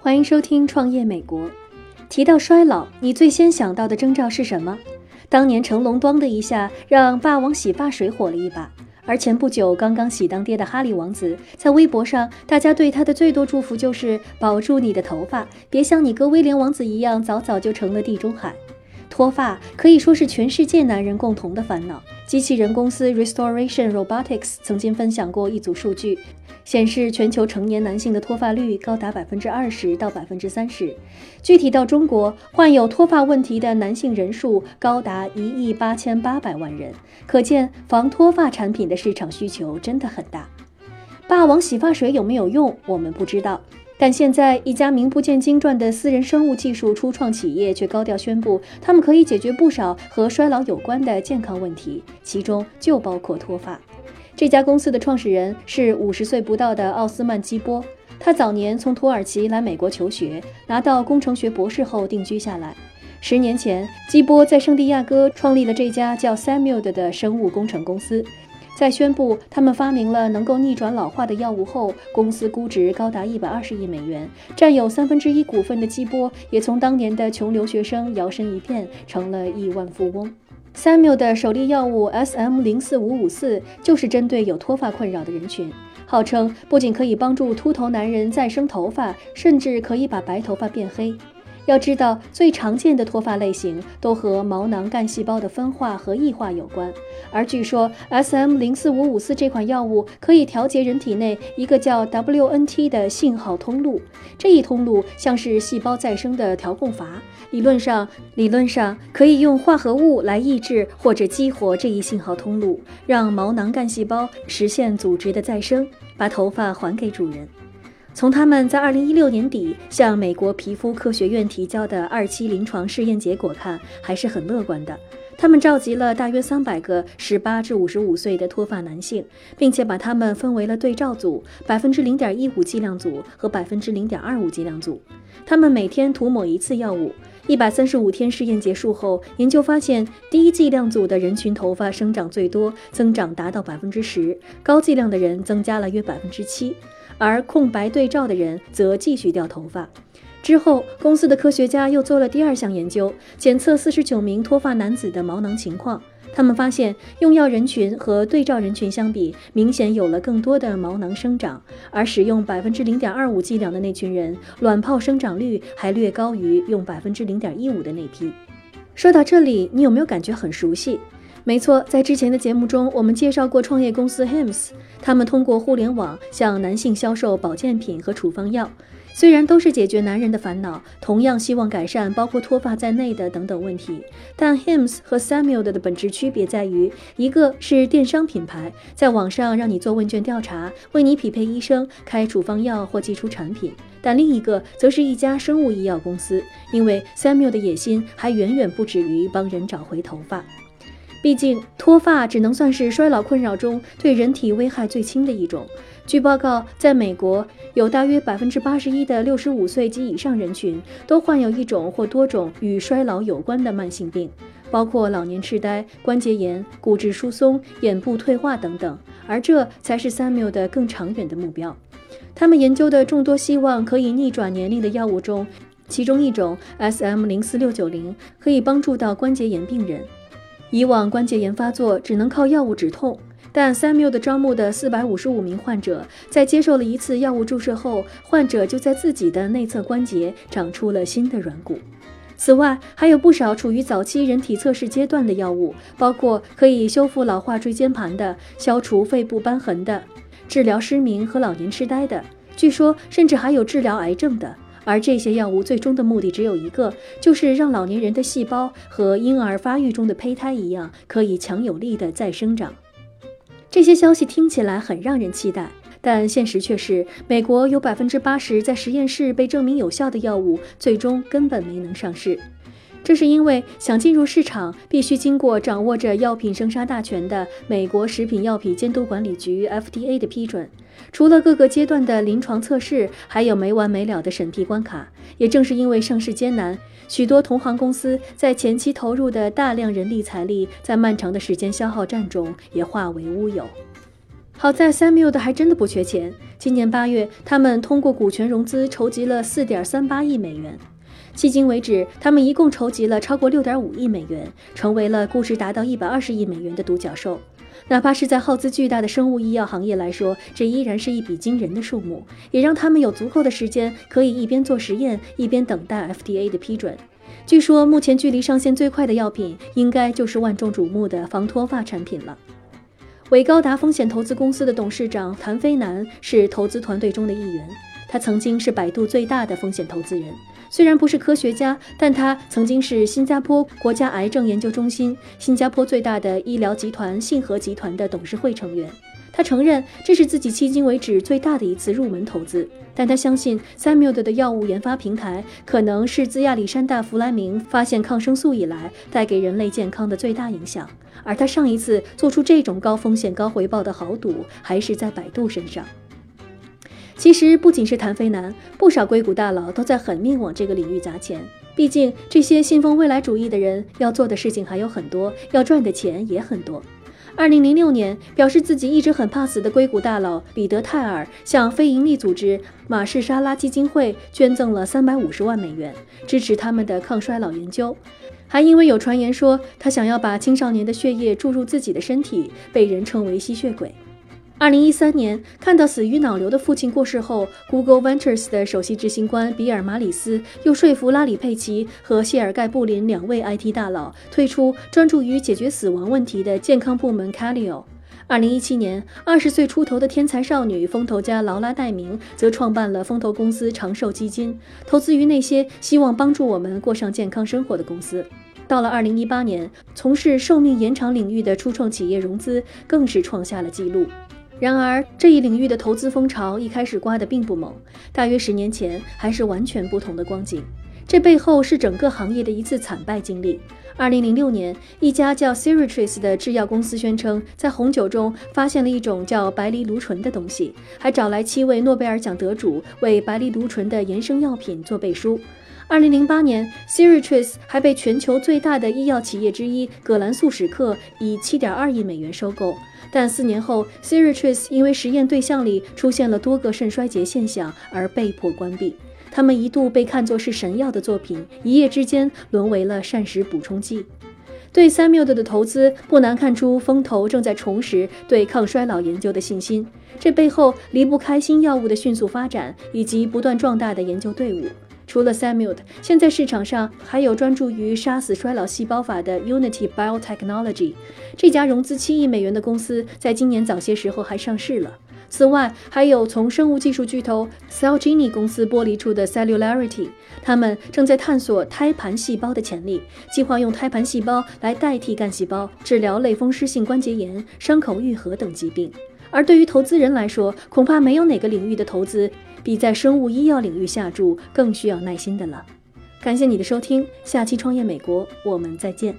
欢迎收听《创业美国》。提到衰老，你最先想到的征兆是什么？当年成龙“咣”的一下让霸王洗发水火了一把，而前不久刚刚喜当爹的哈利王子，在微博上，大家对他的最多祝福就是保住你的头发，别像你哥威廉王子一样早早就成了地中海。脱发可以说是全世界男人共同的烦恼。机器人公司 Restoration Robotics 曾经分享过一组数据。显示全球成年男性的脱发率高达百分之二十到百分之三十，具体到中国，患有脱发问题的男性人数高达一亿八千八百万人，可见防脱发产品的市场需求真的很大。霸王洗发水有没有用，我们不知道，但现在一家名不见经传的私人生物技术初创企业却高调宣布，他们可以解决不少和衰老有关的健康问题，其中就包括脱发。这家公司的创始人是五十岁不到的奥斯曼基波。他早年从土耳其来美国求学，拿到工程学博士后定居下来。十年前，基波在圣地亚哥创立了这家叫 Samuel 的生物工程公司。在宣布他们发明了能够逆转老化的药物后，公司估值高达一百二十亿美元，占有三分之一股份的基波也从当年的穷留学生摇身一变成了亿万富翁。Samuel 的首例药物 SM 零四五五四就是针对有脱发困扰的人群，号称不仅可以帮助秃头男人再生头发，甚至可以把白头发变黑。要知道，最常见的脱发类型都和毛囊干细胞的分化和异化有关，而据说 SM 零四五五四这款药物可以调节人体内一个叫 WNT 的信号通路，这一通路像是细胞再生的调控阀，理论上，理论上可以用化合物来抑制或者激活这一信号通路，让毛囊干细胞实现组织的再生，把头发还给主人。从他们在二零一六年底向美国皮肤科学院提交的二期临床试验结果看，还是很乐观的。他们召集了大约三百个十八至五十五岁的脱发男性，并且把他们分为了对照组，百分之零点一五剂量组和百分之零点二五剂量组。他们每天涂抹一次药物。一百三十五天试验结束后，研究发现，低剂量组的人群头发生长最多，增长达到百分之十；高剂量的人增加了约百分之七。而空白对照的人则继续掉头发。之后，公司的科学家又做了第二项研究，检测四十九名脱发男子的毛囊情况。他们发现，用药人群和对照人群相比，明显有了更多的毛囊生长。而使用百分之零点二五剂量的那群人，卵泡生长率还略高于用百分之零点一五的那批。说到这里，你有没有感觉很熟悉？没错，在之前的节目中，我们介绍过创业公司 Hims，他们通过互联网向男性销售保健品和处方药。虽然都是解决男人的烦恼，同样希望改善包括脱发在内的等等问题，但 Hims 和 Samuel 的本质区别在于，一个是电商品牌，在网上让你做问卷调查，为你匹配医生开处方药或寄出产品；但另一个则是一家生物医药公司，因为 Samuel 的野心还远远不止于帮人找回头发。毕竟，脱发只能算是衰老困扰中对人体危害最轻的一种。据报告，在美国，有大约百分之八十一的六十五岁及以上人群都患有一种或多种与衰老有关的慢性病，包括老年痴呆、关节炎、骨质疏松、眼部退化等等。而这才是 Samuel 的更长远的目标。他们研究的众多希望可以逆转年龄的药物中，其中一种 SM 零四六九零可以帮助到关节炎病人。以往关节炎发作只能靠药物止痛，但 Samuel 的招募的四百五十五名患者，在接受了一次药物注射后，患者就在自己的内侧关节长出了新的软骨。此外，还有不少处于早期人体测试阶段的药物，包括可以修复老化椎间盘的、消除肺部瘢痕的、治疗失明和老年痴呆的，据说甚至还有治疗癌症的。而这些药物最终的目的只有一个，就是让老年人的细胞和婴儿发育中的胚胎一样，可以强有力的再生长。这些消息听起来很让人期待，但现实却是，美国有百分之八十在实验室被证明有效的药物，最终根本没能上市。这是因为想进入市场，必须经过掌握着药品生杀大权的美国食品药品监督管理局 （FDA） 的批准。除了各个阶段的临床测试，还有没完没了的审批关卡。也正是因为上市艰难，许多同行公司在前期投入的大量人力财力，在漫长的时间消耗战中也化为乌有。好在 Samuel 还真的不缺钱。今年八月，他们通过股权融资筹集了四点三八亿美元。迄今为止，他们一共筹集了超过六点五亿美元，成为了估值达到一百二十亿美元的独角兽。哪怕是在耗资巨大的生物医药行业来说，这依然是一笔惊人的数目，也让他们有足够的时间可以一边做实验，一边等待 FDA 的批准。据说，目前距离上线最快的药品，应该就是万众瞩目的防脱发产品了。伟高达风险投资公司的董事长谭飞南是投资团队中的一员，他曾经是百度最大的风险投资人。虽然不是科学家，但他曾经是新加坡国家癌症研究中心、新加坡最大的医疗集团信和集团的董事会成员。他承认这是自己迄今为止最大的一次入门投资，但他相信 Samuel 的药物研发平台可能是自亚历山大·弗莱明发现抗生素以来带给人类健康的最大影响。而他上一次做出这种高风险高回报的豪赌，还是在百度身上。其实不仅是谭飞南，不少硅谷大佬都在狠命往这个领域砸钱。毕竟这些信奉未来主义的人要做的事情还有很多，要赚的钱也很多。二零零六年，表示自己一直很怕死的硅谷大佬彼得泰尔向非营利组织马氏沙拉基金会捐赠了三百五十万美元，支持他们的抗衰老研究。还因为有传言说他想要把青少年的血液注入自己的身体，被人称为吸血鬼。二零一三年，看到死于脑瘤的父亲过世后，Google Ventures 的首席执行官比尔·马里斯又说服拉里·佩奇和谢尔盖·布林两位 IT 大佬退出专注于解决死亡问题的健康部门 Calio。二零一七年，二十岁出头的天才少女风投家劳拉·戴明则创办了风投公司长寿基金，投资于那些希望帮助我们过上健康生活的公司。到了二零一八年，从事寿命延长领域的初创企业融资更是创下了纪录。然而，这一领域的投资风潮一开始刮得并不猛，大约十年前还是完全不同的光景。这背后是整个行业的一次惨败经历。二零零六年，一家叫 s y r i t r i s 的制药公司宣称在红酒中发现了一种叫白藜芦醇的东西，还找来七位诺贝尔奖得主为白藜芦醇的衍生药品做背书。二零零八年 s i r i t r i s 还被全球最大的医药企业之一葛兰素史克以七点二亿美元收购。但四年后 s i r i t r i s 因为实验对象里出现了多个肾衰竭现象而被迫关闭。他们一度被看作是神药的作品，一夜之间沦为了膳食补充剂。对 Samuel 的投资，不难看出风投正在重拾对抗衰老研究的信心。这背后离不开新药物的迅速发展以及不断壮大的研究队伍。除了 Samuel，现在市场上还有专注于杀死衰老细胞法的 Unity Biotechnology。这家融资七亿美元的公司，在今年早些时候还上市了。此外，还有从生物技术巨头 Celgene 公司剥离出的 Cellularity，他们正在探索胎盘细胞的潜力，计划用胎盘细胞来代替干细胞，治疗类风湿性关节炎、伤口愈合等疾病。而对于投资人来说，恐怕没有哪个领域的投资比在生物医药领域下注更需要耐心的了。感谢你的收听，下期创业美国我们再见。